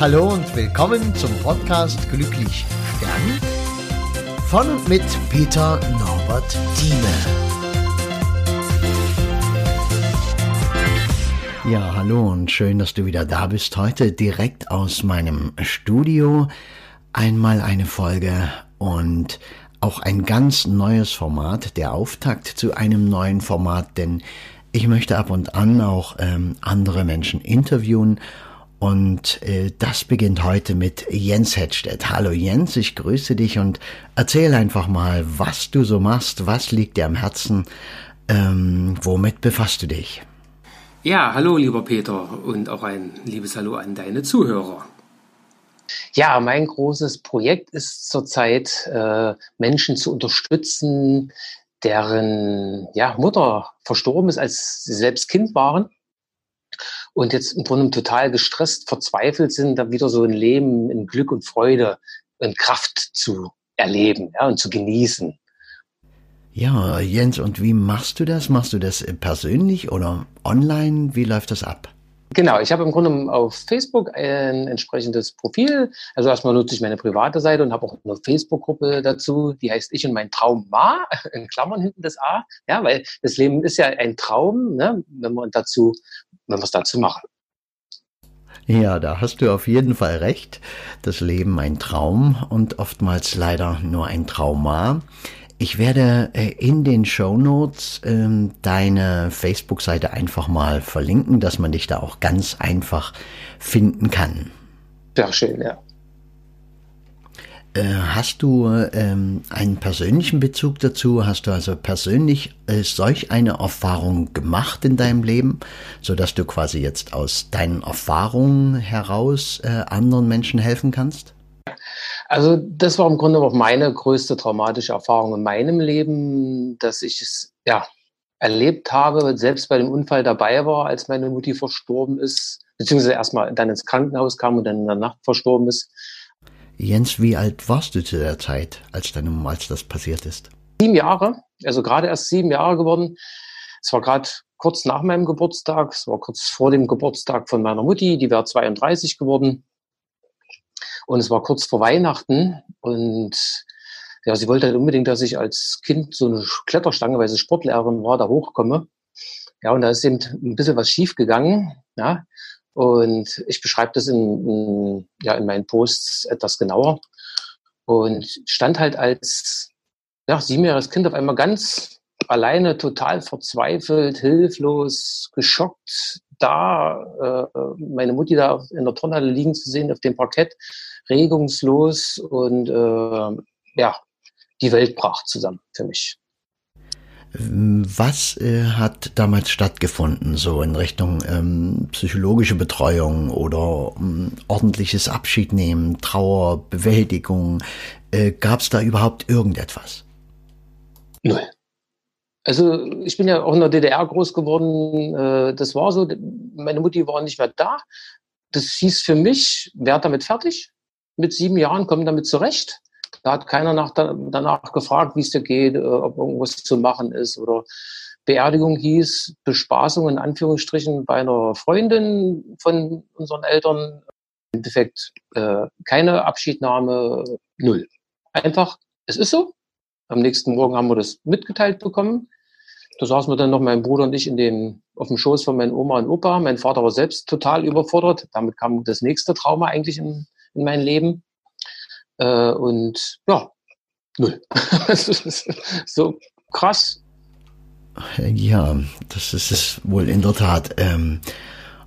Hallo und willkommen zum Podcast Glücklich Stern von und mit Peter Norbert Thieme. Ja, hallo und schön, dass du wieder da bist. Heute direkt aus meinem Studio. Einmal eine Folge und auch ein ganz neues Format, der Auftakt zu einem neuen Format, denn ich möchte ab und an auch ähm, andere Menschen interviewen und äh, das beginnt heute mit Jens Hedstedt. Hallo Jens, ich grüße dich und erzähl einfach mal, was du so machst, was liegt dir am Herzen, ähm, womit befasst du dich? Ja, hallo lieber Peter und auch ein liebes Hallo an deine Zuhörer. Ja, mein großes Projekt ist zurzeit, äh, Menschen zu unterstützen, deren ja, Mutter verstorben ist, als sie selbst Kind waren und jetzt im Grunde total gestresst, verzweifelt sind, da wieder so ein Leben in Glück und Freude und Kraft zu erleben ja, und zu genießen. Ja, Jens, und wie machst du das? Machst du das persönlich oder online? Wie läuft das ab? Genau, ich habe im Grunde auf Facebook ein entsprechendes Profil. Also erstmal nutze ich meine private Seite und habe auch eine Facebook-Gruppe dazu, die heißt Ich und mein Traum Ma, in Klammern hinten das A. Ja, weil das Leben ist ja ein Traum, ne, wenn man dazu, wenn wir es dazu machen. Ja, da hast du auf jeden Fall recht. Das Leben ein Traum und oftmals leider nur ein Trauma. Ich werde äh, in den Show Notes ähm, deine Facebook-Seite einfach mal verlinken, dass man dich da auch ganz einfach finden kann. Sehr schön, ja. Äh, hast du ähm, einen persönlichen Bezug dazu? Hast du also persönlich äh, solch eine Erfahrung gemacht in deinem Leben, so dass du quasi jetzt aus deinen Erfahrungen heraus äh, anderen Menschen helfen kannst? Also das war im Grunde auch meine größte traumatische Erfahrung in meinem Leben, dass ich es ja erlebt habe, selbst bei dem Unfall dabei war, als meine Mutti verstorben ist, beziehungsweise erstmal dann ins Krankenhaus kam und dann in der Nacht verstorben ist. Jens, wie alt warst du zu der Zeit, als, deine, als das passiert ist? Sieben Jahre, also gerade erst sieben Jahre geworden. Es war gerade kurz nach meinem Geburtstag, es war kurz vor dem Geburtstag von meiner Mutti, die wäre 32 geworden. Und es war kurz vor Weihnachten und ja, sie wollte halt unbedingt, dass ich als Kind so eine Kletterstange, weil sie Sportlehrerin war, da hochkomme. Ja, und da ist eben ein bisschen was schief gegangen. Ja, und ich beschreibe das in, in, ja, in meinen Posts etwas genauer. Und stand halt als ja, siebenjähriges Kind auf einmal ganz alleine, total verzweifelt, hilflos, geschockt da, äh, meine Mutti da in der Tonne liegen zu sehen auf dem Parkett, regungslos und äh, ja, die Welt brach zusammen für mich. Was äh, hat damals stattgefunden, so in Richtung ähm, psychologische Betreuung oder ähm, ordentliches Abschiednehmen, Trauer, Bewältigung? Äh, Gab es da überhaupt irgendetwas? Null. Also ich bin ja auch in der DDR groß geworden. Äh, das war so, meine Mutti war nicht mehr da. Das hieß für mich, werd damit fertig. Mit sieben Jahren komm damit zurecht. Da hat keiner nach, danach gefragt, wie es dir geht, äh, ob irgendwas zu machen ist oder Beerdigung hieß Bespaßung in Anführungsstrichen bei einer Freundin von unseren Eltern. Im Endeffekt äh, keine Abschiednahme, null. Einfach, es ist so. Am nächsten Morgen haben wir das mitgeteilt bekommen. Da saßen wir dann noch, mein Bruder und ich, in dem, auf dem Schoß von meinen Oma und Opa. Mein Vater war selbst total überfordert. Damit kam das nächste Trauma eigentlich in, in mein Leben. Äh, und ja, null. so krass. Ja, das ist es wohl in der Tat. Ähm,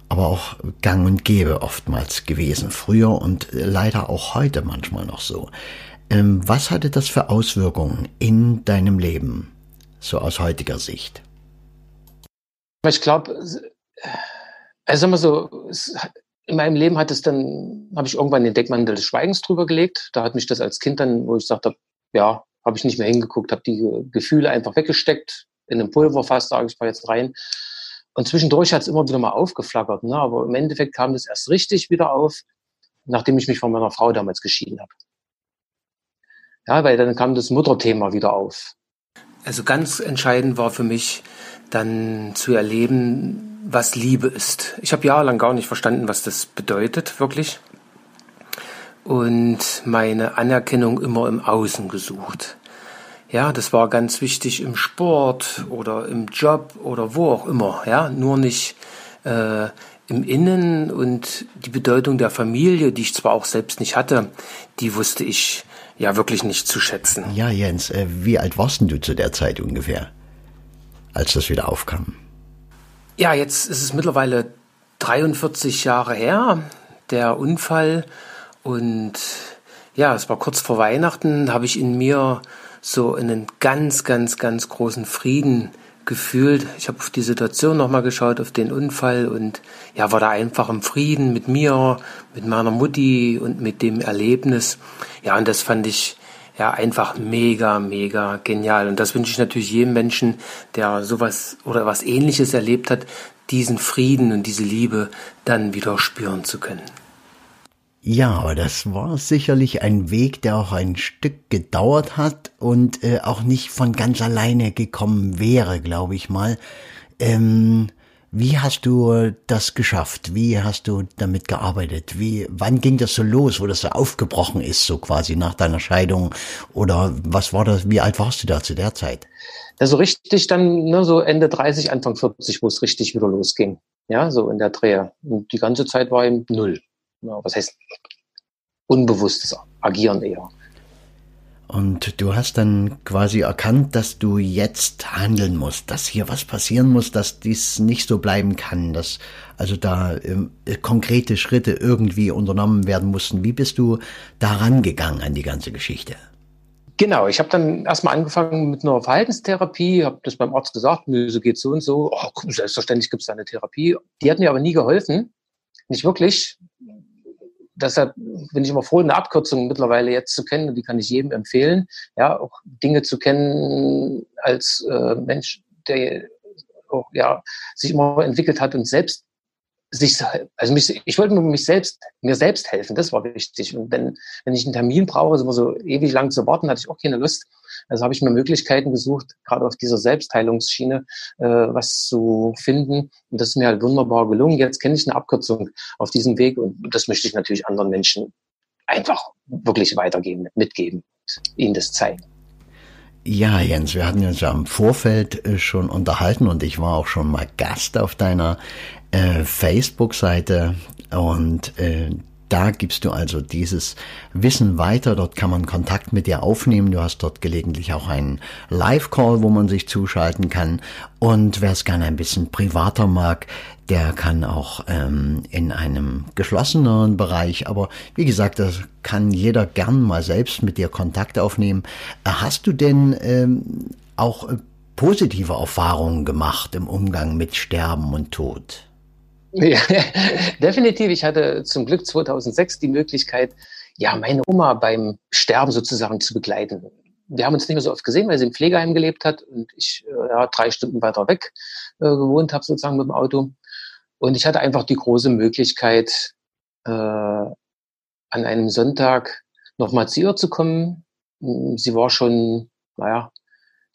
aber auch gang und gäbe oftmals gewesen. Früher und leider auch heute manchmal noch so. Ähm, was hatte das für Auswirkungen in deinem Leben? so aus heutiger Sicht? Ich glaube, also mal so, in meinem Leben hat es dann, habe ich irgendwann den Deckmantel des Schweigens drüber gelegt. Da hat mich das als Kind dann, wo ich sagte, ja, habe ich nicht mehr hingeguckt, habe die Gefühle einfach weggesteckt, in einem Pulverfass, sage ich mal jetzt rein. Und zwischendurch hat es immer wieder mal aufgeflackert. Ne? Aber im Endeffekt kam das erst richtig wieder auf, nachdem ich mich von meiner Frau damals geschieden habe. Ja, weil dann kam das Mutterthema wieder auf. Also ganz entscheidend war für mich dann zu erleben, was Liebe ist. Ich habe jahrelang gar nicht verstanden, was das bedeutet, wirklich. und meine Anerkennung immer im Außen gesucht. Ja, das war ganz wichtig im Sport oder im Job oder wo auch immer. Ja, nur nicht äh, im Innen und die Bedeutung der Familie, die ich zwar auch selbst nicht hatte, die wusste ich ja wirklich nicht zu schätzen. Ja, Jens, äh, wie alt warst du zu der Zeit ungefähr, als das wieder aufkam? Ja, jetzt ist es mittlerweile 43 Jahre her, der Unfall. Und ja, es war kurz vor Weihnachten, habe ich in mir so einen ganz, ganz, ganz großen Frieden gefühlt. Ich habe auf die Situation nochmal geschaut, auf den Unfall und ja, war da einfach im Frieden mit mir, mit meiner Mutti und mit dem Erlebnis. Ja, und das fand ich ja einfach mega, mega genial. Und das wünsche ich natürlich jedem Menschen, der sowas oder was ähnliches erlebt hat, diesen Frieden und diese Liebe dann wieder spüren zu können. Ja, aber das war sicherlich ein Weg, der auch ein Stück gedauert hat und äh, auch nicht von ganz alleine gekommen wäre, glaube ich mal. Ähm, wie hast du das geschafft? Wie hast du damit gearbeitet? Wie, wann ging das so los, wo das so aufgebrochen ist, so quasi nach deiner Scheidung? Oder was war das? Wie alt warst du da zu der Zeit? Ja, so richtig dann, ne, so Ende 30, Anfang 40, wo es richtig wieder losging. Ja, so in der Drehe. Und die ganze Zeit war eben null was heißt unbewusstes Agieren eher. Und du hast dann quasi erkannt, dass du jetzt handeln musst, dass hier was passieren muss, dass dies nicht so bleiben kann, dass also da äh, konkrete Schritte irgendwie unternommen werden mussten. Wie bist du daran gegangen an die ganze Geschichte? Genau, ich habe dann erstmal angefangen mit einer Verhaltenstherapie, habe das beim Arzt gesagt, so geht so und so. Oh, selbstverständlich gibt es da eine Therapie. Die hat mir aber nie geholfen. Nicht wirklich deshalb bin ich immer froh, eine Abkürzung mittlerweile jetzt zu kennen und die kann ich jedem empfehlen. Ja, auch Dinge zu kennen als äh, Mensch, der auch, ja, sich immer entwickelt hat und selbst sich, also mich, ich wollte nur mich selbst, mir selbst helfen, das war wichtig. Und wenn, wenn ich einen Termin brauche, immer so ewig lang zu warten, hatte ich auch keine Lust. Also habe ich mir Möglichkeiten gesucht, gerade auf dieser Selbstheilungsschiene äh, was zu finden. Und das ist mir halt wunderbar gelungen. Jetzt kenne ich eine Abkürzung auf diesem Weg und das möchte ich natürlich anderen Menschen einfach wirklich weitergeben, mitgeben, ihnen das zeigen. Ja, Jens, wir hatten uns ja im Vorfeld äh, schon unterhalten und ich war auch schon mal Gast auf deiner äh, Facebook-Seite und äh, da gibst du also dieses Wissen weiter. Dort kann man Kontakt mit dir aufnehmen. Du hast dort gelegentlich auch einen Live-Call, wo man sich zuschalten kann. Und wer es gerne ein bisschen privater mag, der kann auch ähm, in einem geschlosseneren Bereich. Aber wie gesagt, das kann jeder gern mal selbst mit dir Kontakt aufnehmen. Hast du denn ähm, auch äh, positive Erfahrungen gemacht im Umgang mit Sterben und Tod? Ja, definitiv. Ich hatte zum Glück 2006 die Möglichkeit, ja, meine Oma beim Sterben sozusagen zu begleiten. Wir haben uns nicht mehr so oft gesehen, weil sie im Pflegeheim gelebt hat und ich äh, ja, drei Stunden weiter weg äh, gewohnt habe, sozusagen mit dem Auto. Und ich hatte einfach die große Möglichkeit, äh, an einem Sonntag nochmal zu ihr zu kommen. Sie war schon, naja,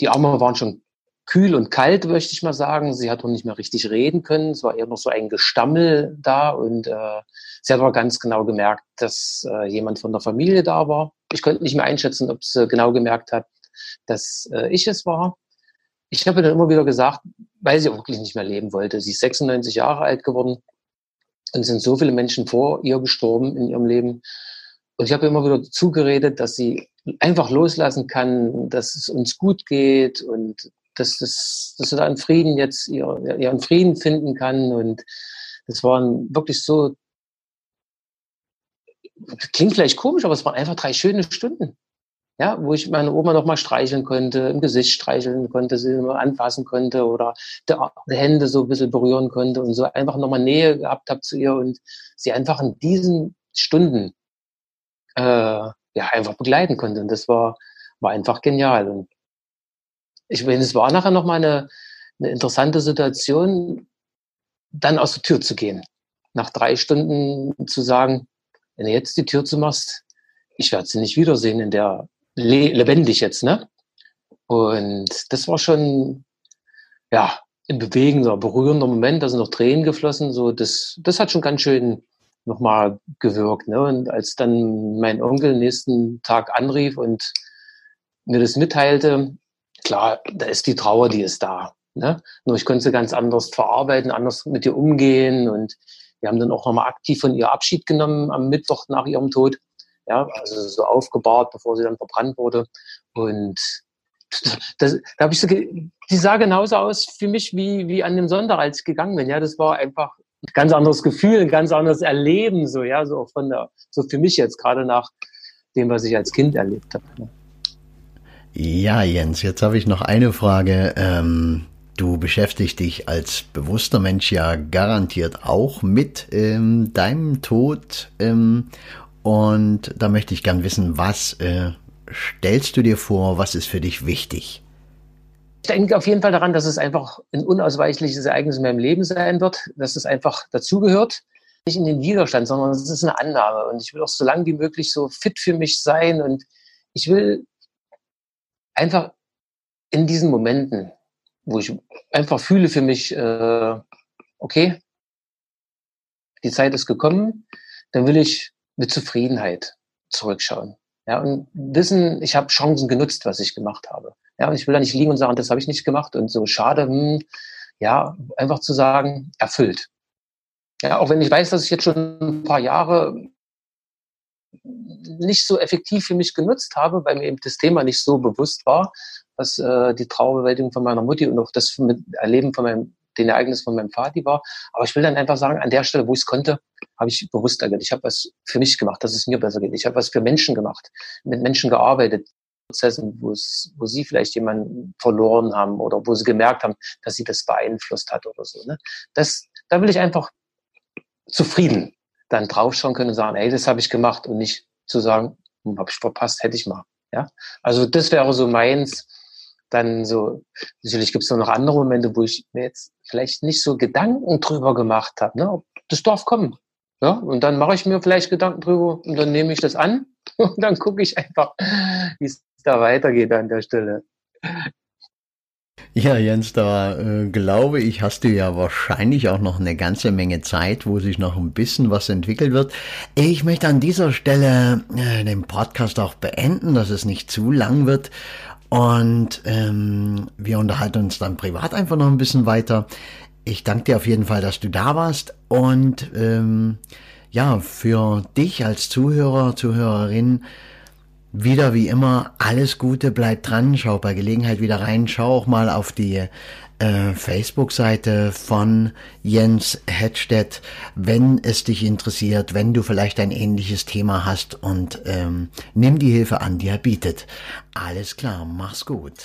die Arme waren schon kühl und kalt, möchte ich mal sagen. Sie hat noch nicht mehr richtig reden können. Es war eher noch so ein Gestammel da und äh, sie hat aber ganz genau gemerkt, dass äh, jemand von der Familie da war. Ich konnte nicht mehr einschätzen, ob sie genau gemerkt hat, dass äh, ich es war. Ich habe dann immer wieder gesagt, weil sie wirklich nicht mehr leben wollte. Sie ist 96 Jahre alt geworden und sind so viele Menschen vor ihr gestorben in ihrem Leben. Und ich habe immer wieder zugeredet, dass sie einfach loslassen kann, dass es uns gut geht und dass, dass, dass er da in Frieden jetzt ihren, ihren Frieden finden kann. Und das waren wirklich so, klingt vielleicht komisch, aber es waren einfach drei schöne Stunden. Ja, wo ich meine Oma noch mal streicheln konnte, im Gesicht streicheln konnte, sie mal anfassen konnte oder die, Hände so ein bisschen berühren konnte und so einfach noch mal Nähe gehabt habe zu ihr und sie einfach in diesen Stunden äh, ja einfach begleiten konnte. Und das war, war einfach genial. Und ich meine, es war nachher nochmal eine, eine interessante Situation, dann aus der Tür zu gehen. Nach drei Stunden zu sagen, wenn du jetzt die Tür zumachst, ich werde sie nicht wiedersehen in der le lebendig jetzt, ne? Und das war schon, ja, ein bewegender, berührender Moment, da sind noch Tränen geflossen, so, das, das hat schon ganz schön nochmal gewirkt. Ne? Und als dann mein Onkel nächsten Tag anrief und mir das mitteilte, klar, da ist die Trauer, die ist da. Ne? Nur ich konnte sie ganz anders verarbeiten, anders mit ihr umgehen und wir haben dann auch nochmal aktiv von ihr Abschied genommen am Mittwoch nach ihrem Tod. Ja, also so aufgebahrt, bevor sie dann verbrannt wurde. Und das, da habe ich so, die sah genauso aus für mich wie, wie an dem Sonntag, als ich gegangen bin. Ja, das war einfach ein ganz anderes Gefühl, ein ganz anderes Erleben, so, ja, so von der, so für mich jetzt, gerade nach dem, was ich als Kind erlebt habe. Ne? Ja, Jens, jetzt habe ich noch eine Frage. Ähm, du beschäftigst dich als bewusster Mensch ja garantiert auch mit ähm, deinem Tod. Ähm, und da möchte ich gern wissen, was äh, stellst du dir vor, was ist für dich wichtig? Ich denke auf jeden Fall daran, dass es einfach ein unausweichliches Ereignis in meinem Leben sein wird, dass es einfach dazugehört. Nicht in den Widerstand, sondern es ist eine Annahme. Und ich will auch so lange wie möglich so fit für mich sein. Und ich will einfach in diesen Momenten, wo ich einfach fühle für mich, äh, okay, die Zeit ist gekommen, dann will ich mit Zufriedenheit zurückschauen. Ja, und wissen, ich habe Chancen genutzt, was ich gemacht habe. Ja, und ich will da nicht liegen und sagen, das habe ich nicht gemacht und so schade, hm, ja, einfach zu sagen, erfüllt. Ja, auch wenn ich weiß, dass ich jetzt schon ein paar Jahre nicht so effektiv für mich genutzt habe, weil mir eben das Thema nicht so bewusst war, was äh, die Trauerbewältigung von meiner Mutti und auch das Erleben von meinem, den Ereignissen von meinem Vati war. Aber ich will dann einfach sagen, an der Stelle, wo ich es konnte, habe ich bewusst agiert. Ich habe was für mich gemacht, dass es mir besser geht. Ich habe was für Menschen gemacht, mit Menschen gearbeitet, Prozessen, wo es, wo sie vielleicht jemanden verloren haben oder wo sie gemerkt haben, dass sie das beeinflusst hat oder so. Ne? Das, da will ich einfach zufrieden dann draufschauen können und sagen, ey, das habe ich gemacht und nicht zu sagen, hm, habe ich verpasst, hätte ich mal. Ja, also das wäre so meins. Dann so, sicherlich gibt es noch andere Momente, wo ich mir jetzt vielleicht nicht so Gedanken drüber gemacht habe. Ne? Das darf kommen. Ja, und dann mache ich mir vielleicht Gedanken drüber und dann nehme ich das an und dann gucke ich einfach, wie es da weitergeht an der Stelle. Ja, Jens, da äh, glaube ich, hast du ja wahrscheinlich auch noch eine ganze Menge Zeit, wo sich noch ein bisschen was entwickelt wird. Ich möchte an dieser Stelle äh, den Podcast auch beenden, dass es nicht zu lang wird. Und ähm, wir unterhalten uns dann privat einfach noch ein bisschen weiter. Ich danke dir auf jeden Fall, dass du da warst. Und ähm, ja, für dich als Zuhörer, Zuhörerin, wieder wie immer, alles Gute, bleib dran, schau bei Gelegenheit wieder rein, schau auch mal auf die äh, Facebook-Seite von Jens Hedstedt, wenn es dich interessiert, wenn du vielleicht ein ähnliches Thema hast und ähm, nimm die Hilfe an, die er bietet. Alles klar, mach's gut.